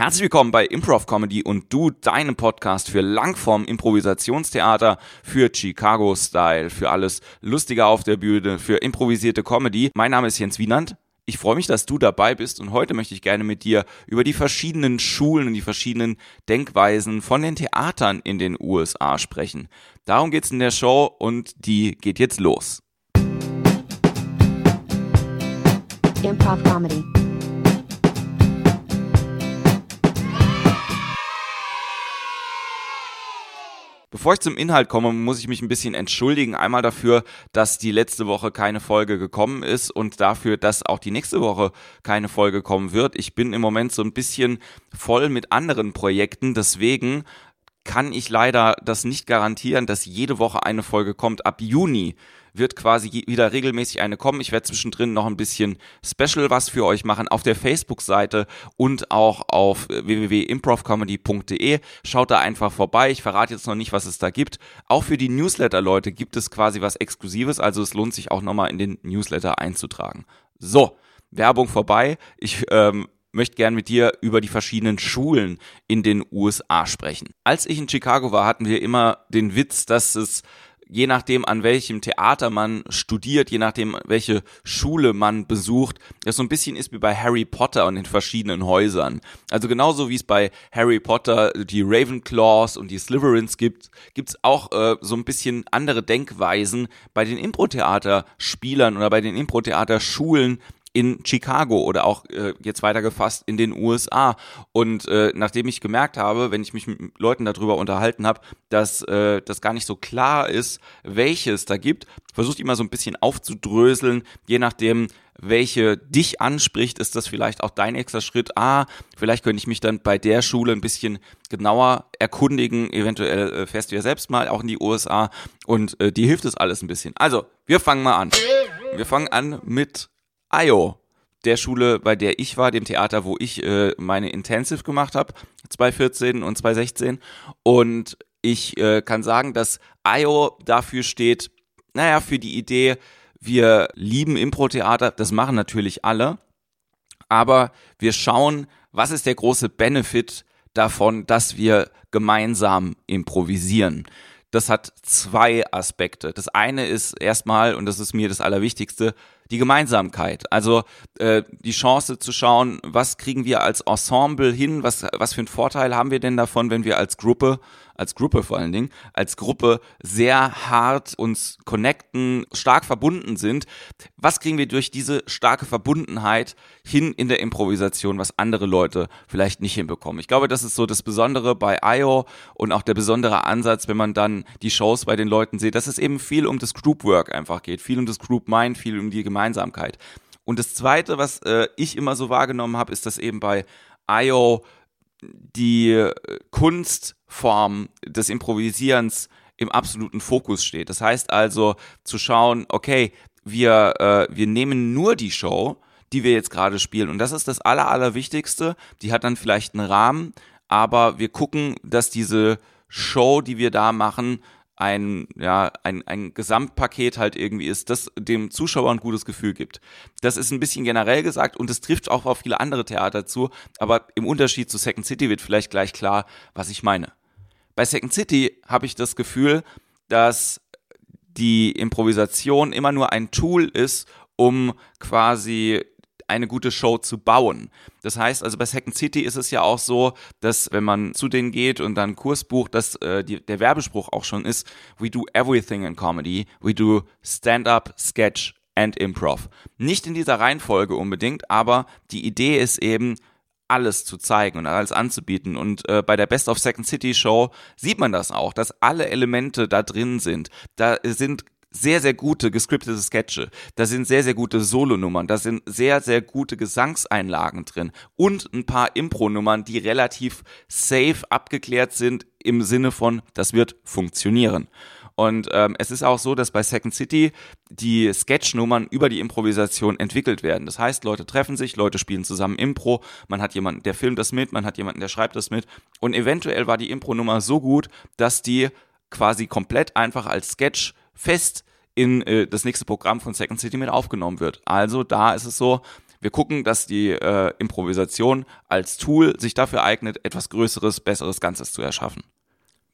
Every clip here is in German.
Herzlich willkommen bei Improv Comedy und du, deinem Podcast für Langform Improvisationstheater, für Chicago Style, für alles Lustige auf der Bühne, für improvisierte Comedy. Mein Name ist Jens Wienand. Ich freue mich, dass du dabei bist und heute möchte ich gerne mit dir über die verschiedenen Schulen und die verschiedenen Denkweisen von den Theatern in den USA sprechen. Darum geht's in der Show und die geht jetzt los. Improv comedy. Bevor ich zum Inhalt komme, muss ich mich ein bisschen entschuldigen. Einmal dafür, dass die letzte Woche keine Folge gekommen ist und dafür, dass auch die nächste Woche keine Folge kommen wird. Ich bin im Moment so ein bisschen voll mit anderen Projekten. Deswegen kann ich leider das nicht garantieren, dass jede Woche eine Folge kommt. Ab Juni wird quasi wieder regelmäßig eine kommen. Ich werde zwischendrin noch ein bisschen Special was für euch machen auf der Facebook-Seite und auch auf www.improvcomedy.de. Schaut da einfach vorbei. Ich verrate jetzt noch nicht, was es da gibt. Auch für die Newsletter-Leute gibt es quasi was Exklusives, also es lohnt sich auch nochmal in den Newsletter einzutragen. So, Werbung vorbei. Ich ähm, möchte gern mit dir über die verschiedenen Schulen in den USA sprechen. Als ich in Chicago war, hatten wir immer den Witz, dass es je nachdem, an welchem Theater man studiert, je nachdem, welche Schule man besucht, das so ein bisschen ist wie bei Harry Potter und den verschiedenen Häusern. Also genauso wie es bei Harry Potter die Ravenclaws und die Slytherins gibt, gibt's auch äh, so ein bisschen andere Denkweisen bei den Impro-Theater-Spielern oder bei den Impro-Theater-Schulen, in Chicago oder auch äh, jetzt weitergefasst in den USA. Und äh, nachdem ich gemerkt habe, wenn ich mich mit Leuten darüber unterhalten habe, dass äh, das gar nicht so klar ist, welches da gibt, versucht immer so ein bisschen aufzudröseln, je nachdem, welche dich anspricht, ist das vielleicht auch dein extra Schritt. Ah, vielleicht könnte ich mich dann bei der Schule ein bisschen genauer erkundigen. Eventuell äh, fährst du ja selbst mal auch in die USA und äh, dir hilft es alles ein bisschen. Also, wir fangen mal an. Wir fangen an mit IO, der Schule, bei der ich war, dem Theater, wo ich äh, meine Intensive gemacht habe, 2014 und 2016. Und ich äh, kann sagen, dass IO dafür steht, naja, für die Idee, wir lieben Impro-Theater, das machen natürlich alle, aber wir schauen, was ist der große Benefit davon, dass wir gemeinsam improvisieren. Das hat zwei Aspekte. Das eine ist erstmal, und das ist mir das Allerwichtigste, die Gemeinsamkeit. Also äh, die Chance zu schauen, was kriegen wir als Ensemble hin, was, was für einen Vorteil haben wir denn davon, wenn wir als Gruppe, als Gruppe vor allen Dingen, als Gruppe sehr hart uns connecten, stark verbunden sind. Was kriegen wir durch diese starke Verbundenheit hin in der Improvisation, was andere Leute vielleicht nicht hinbekommen? Ich glaube, das ist so das Besondere bei IO und auch der besondere Ansatz, wenn man dann die Shows bei den Leuten sieht, dass es eben viel um das Groupwork einfach geht, viel um das Group Mind, viel um die Gemeinschaft Gemeinsamkeit. Und das Zweite, was äh, ich immer so wahrgenommen habe, ist, dass eben bei IO die äh, Kunstform des Improvisierens im absoluten Fokus steht. Das heißt also zu schauen, okay, wir, äh, wir nehmen nur die Show, die wir jetzt gerade spielen. Und das ist das Aller, Allerwichtigste. Die hat dann vielleicht einen Rahmen, aber wir gucken, dass diese Show, die wir da machen, ein, ja, ein, ein Gesamtpaket halt irgendwie ist, das dem Zuschauer ein gutes Gefühl gibt. Das ist ein bisschen generell gesagt und es trifft auch auf viele andere Theater zu, aber im Unterschied zu Second City wird vielleicht gleich klar, was ich meine. Bei Second City habe ich das Gefühl, dass die Improvisation immer nur ein Tool ist, um quasi eine gute Show zu bauen. Das heißt also bei Second City ist es ja auch so, dass wenn man zu denen geht und dann Kurs bucht, dass äh, die, der Werbespruch auch schon ist, we do everything in comedy, we do stand-up, sketch and improv. Nicht in dieser Reihenfolge unbedingt, aber die Idee ist eben, alles zu zeigen und alles anzubieten. Und äh, bei der Best of Second City Show sieht man das auch, dass alle Elemente da drin sind. Da sind sehr, sehr gute gescriptete Sketche. Da sind sehr, sehr gute Solonummern. Da sind sehr, sehr gute Gesangseinlagen drin. Und ein paar Impro-Nummern, die relativ safe abgeklärt sind im Sinne von, das wird funktionieren. Und ähm, es ist auch so, dass bei Second City die Sketchnummern über die Improvisation entwickelt werden. Das heißt, Leute treffen sich, Leute spielen zusammen Impro, man hat jemanden, der filmt das mit, man hat jemanden, der schreibt das mit. Und eventuell war die Impro-Nummer so gut, dass die quasi komplett einfach als Sketch fest in äh, das nächste Programm von Second City mit aufgenommen wird. Also da ist es so, Wir gucken, dass die äh, Improvisation als Tool sich dafür eignet, etwas Größeres, Besseres Ganzes zu erschaffen.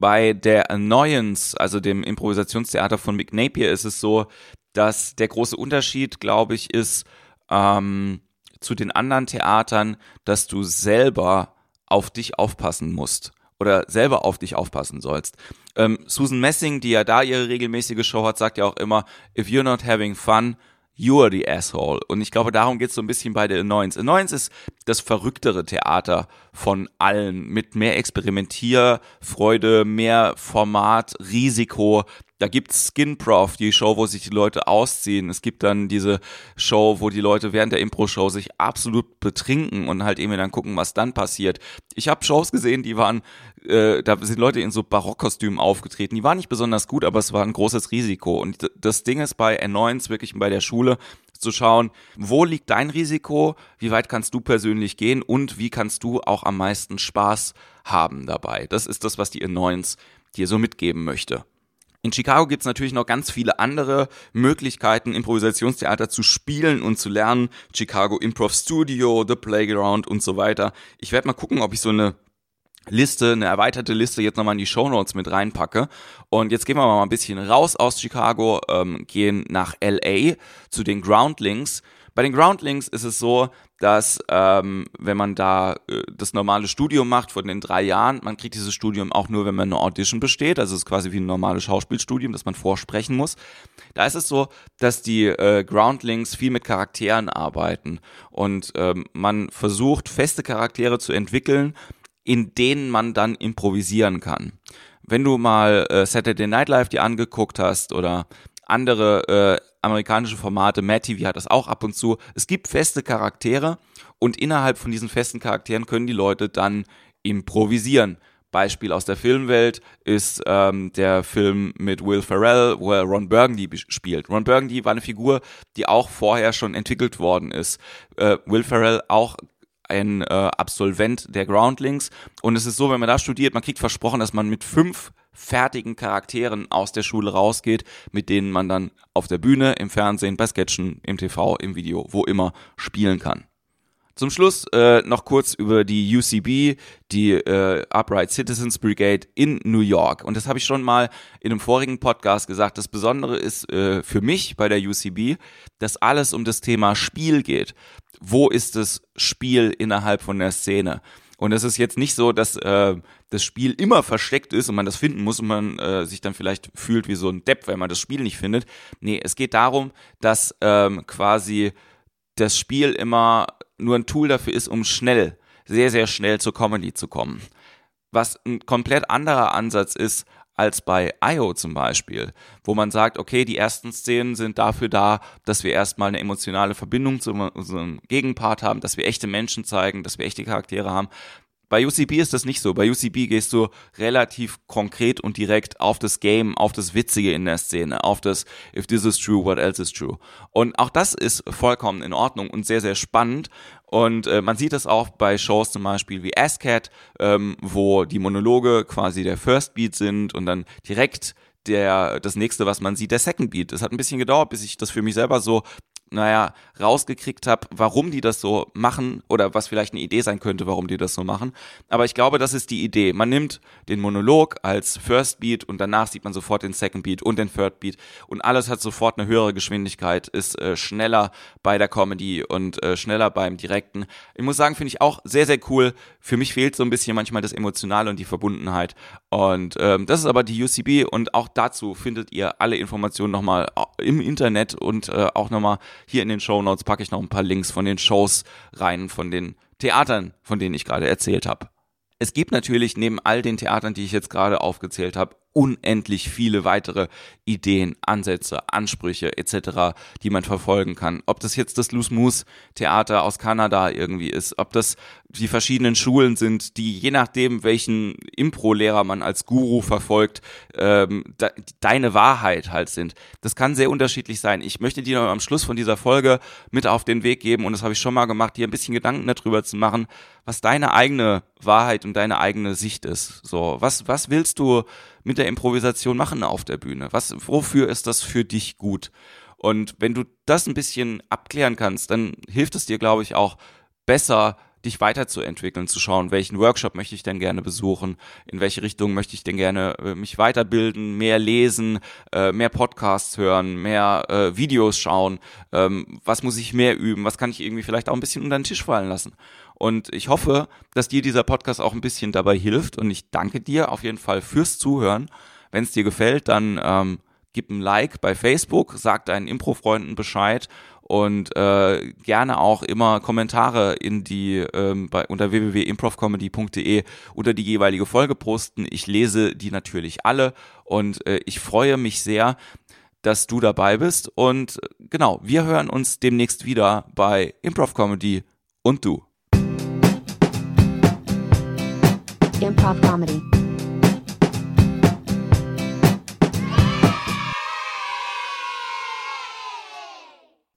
Bei der Annoyance, also dem Improvisationstheater von Mick Napier, ist es so, dass der große Unterschied, glaube ich, ist ähm, zu den anderen Theatern, dass du selber auf dich aufpassen musst oder selber auf dich aufpassen sollst. Ähm, Susan Messing, die ja da ihre regelmäßige Show hat, sagt ja auch immer, if you're not having fun, you are the asshole. Und ich glaube, darum geht es so ein bisschen bei der Annoyance. Annoyance ist das verrücktere Theater von allen, mit mehr Experimentierfreude, mehr Format, Risiko. Da gibt's Skin Prof, die Show, wo sich die Leute ausziehen. Es gibt dann diese Show, wo die Leute während der Impro-Show sich absolut betrinken und halt eben dann gucken, was dann passiert. Ich habe Shows gesehen, die waren, äh, da sind Leute in so Barockkostümen aufgetreten. Die waren nicht besonders gut, aber es war ein großes Risiko. Und das Ding ist bei Annoyance wirklich bei der Schule zu schauen, wo liegt dein Risiko, wie weit kannst du persönlich gehen und wie kannst du auch am meisten Spaß haben dabei. Das ist das, was die Annoyance dir so mitgeben möchte. In Chicago gibt's natürlich noch ganz viele andere Möglichkeiten, Improvisationstheater zu spielen und zu lernen. Chicago Improv Studio, The Playground und so weiter. Ich werde mal gucken, ob ich so eine Liste, eine erweiterte Liste jetzt nochmal in die Show Notes mit reinpacke. Und jetzt gehen wir mal ein bisschen raus aus Chicago, ähm, gehen nach LA zu den Groundlings. Bei den Groundlings ist es so, dass ähm, wenn man da äh, das normale Studium macht von den drei Jahren, man kriegt dieses Studium auch nur, wenn man eine Audition besteht. Also es ist quasi wie ein normales Schauspielstudium, das man vorsprechen muss. Da ist es so, dass die äh, Groundlings viel mit Charakteren arbeiten und ähm, man versucht, feste Charaktere zu entwickeln, in denen man dann improvisieren kann. Wenn du mal äh, Saturday Night Live dir angeguckt hast oder andere äh, amerikanische Formate, Matt TV hat das auch ab und zu. Es gibt feste Charaktere und innerhalb von diesen festen Charakteren können die Leute dann improvisieren. Beispiel aus der Filmwelt ist ähm, der Film mit Will Ferrell, wo er Ron Burgundy spielt. Ron Burgundy war eine Figur, die auch vorher schon entwickelt worden ist. Äh, Will Ferrell auch ein äh, Absolvent der Groundlings. Und es ist so, wenn man da studiert, man kriegt versprochen, dass man mit fünf fertigen Charakteren aus der Schule rausgeht, mit denen man dann auf der Bühne, im Fernsehen, bei Sketchen, im TV, im Video, wo immer spielen kann. Zum Schluss äh, noch kurz über die UCB, die äh, Upright Citizens Brigade in New York. Und das habe ich schon mal in einem vorigen Podcast gesagt. Das Besondere ist äh, für mich bei der UCB, dass alles um das Thema Spiel geht. Wo ist das Spiel innerhalb von der Szene? Und es ist jetzt nicht so, dass äh, das Spiel immer versteckt ist und man das finden muss und man äh, sich dann vielleicht fühlt wie so ein Depp, wenn man das Spiel nicht findet. Nee, es geht darum, dass ähm, quasi das Spiel immer nur ein Tool dafür ist, um schnell, sehr, sehr schnell zur Comedy zu kommen. Was ein komplett anderer Ansatz ist als bei IO zum Beispiel, wo man sagt, okay, die ersten Szenen sind dafür da, dass wir erstmal eine emotionale Verbindung zu unserem Gegenpart haben, dass wir echte Menschen zeigen, dass wir echte Charaktere haben. Bei UCB ist das nicht so. Bei UCB gehst du relativ konkret und direkt auf das Game, auf das Witzige in der Szene, auf das If this is true, what else is true. Und auch das ist vollkommen in Ordnung und sehr, sehr spannend. Und äh, man sieht das auch bei Shows zum Beispiel wie ASCAT, ähm, wo die Monologe quasi der First Beat sind und dann direkt der, das nächste, was man sieht, der Second Beat. Es hat ein bisschen gedauert, bis ich das für mich selber so naja, rausgekriegt habe, warum die das so machen oder was vielleicht eine Idee sein könnte, warum die das so machen. Aber ich glaube, das ist die Idee. Man nimmt den Monolog als First Beat und danach sieht man sofort den Second Beat und den Third Beat und alles hat sofort eine höhere Geschwindigkeit, ist äh, schneller bei der Comedy und äh, schneller beim Direkten. Ich muss sagen, finde ich auch sehr, sehr cool. Für mich fehlt so ein bisschen manchmal das Emotionale und die Verbundenheit. Und ähm, das ist aber die UCB und auch dazu findet ihr alle Informationen nochmal äh, im Internet und äh, auch nochmal hier in den Show Notes packe ich noch ein paar Links von den Shows rein, von den Theatern, von denen ich gerade erzählt habe. Es gibt natürlich neben all den Theatern, die ich jetzt gerade aufgezählt habe, unendlich viele weitere Ideen, Ansätze, Ansprüche etc., die man verfolgen kann. Ob das jetzt das Loose Moose Theater aus Kanada irgendwie ist, ob das die verschiedenen Schulen sind, die je nachdem, welchen Impro-Lehrer man als Guru verfolgt, ähm, de deine Wahrheit halt sind. Das kann sehr unterschiedlich sein. Ich möchte dir am Schluss von dieser Folge mit auf den Weg geben, und das habe ich schon mal gemacht, dir ein bisschen Gedanken darüber zu machen, was deine eigene Wahrheit und deine eigene Sicht ist. So, was, was willst du mit der Improvisation machen auf der Bühne? Was, wofür ist das für dich gut? Und wenn du das ein bisschen abklären kannst, dann hilft es dir, glaube ich, auch besser dich weiterzuentwickeln, zu schauen, welchen Workshop möchte ich denn gerne besuchen, in welche Richtung möchte ich denn gerne äh, mich weiterbilden, mehr lesen, äh, mehr Podcasts hören, mehr äh, Videos schauen, ähm, was muss ich mehr üben, was kann ich irgendwie vielleicht auch ein bisschen unter den Tisch fallen lassen. Und ich hoffe, dass dir dieser Podcast auch ein bisschen dabei hilft und ich danke dir auf jeden Fall fürs Zuhören. Wenn es dir gefällt, dann ähm, gib ein Like bei Facebook, sag deinen Impro-Freunden Bescheid und äh, gerne auch immer Kommentare in die ähm, bei unter www.improvcomedy.de unter die jeweilige Folge posten. Ich lese die natürlich alle und äh, ich freue mich sehr, dass du dabei bist und genau, wir hören uns demnächst wieder bei Improv Comedy und du. Improv Comedy.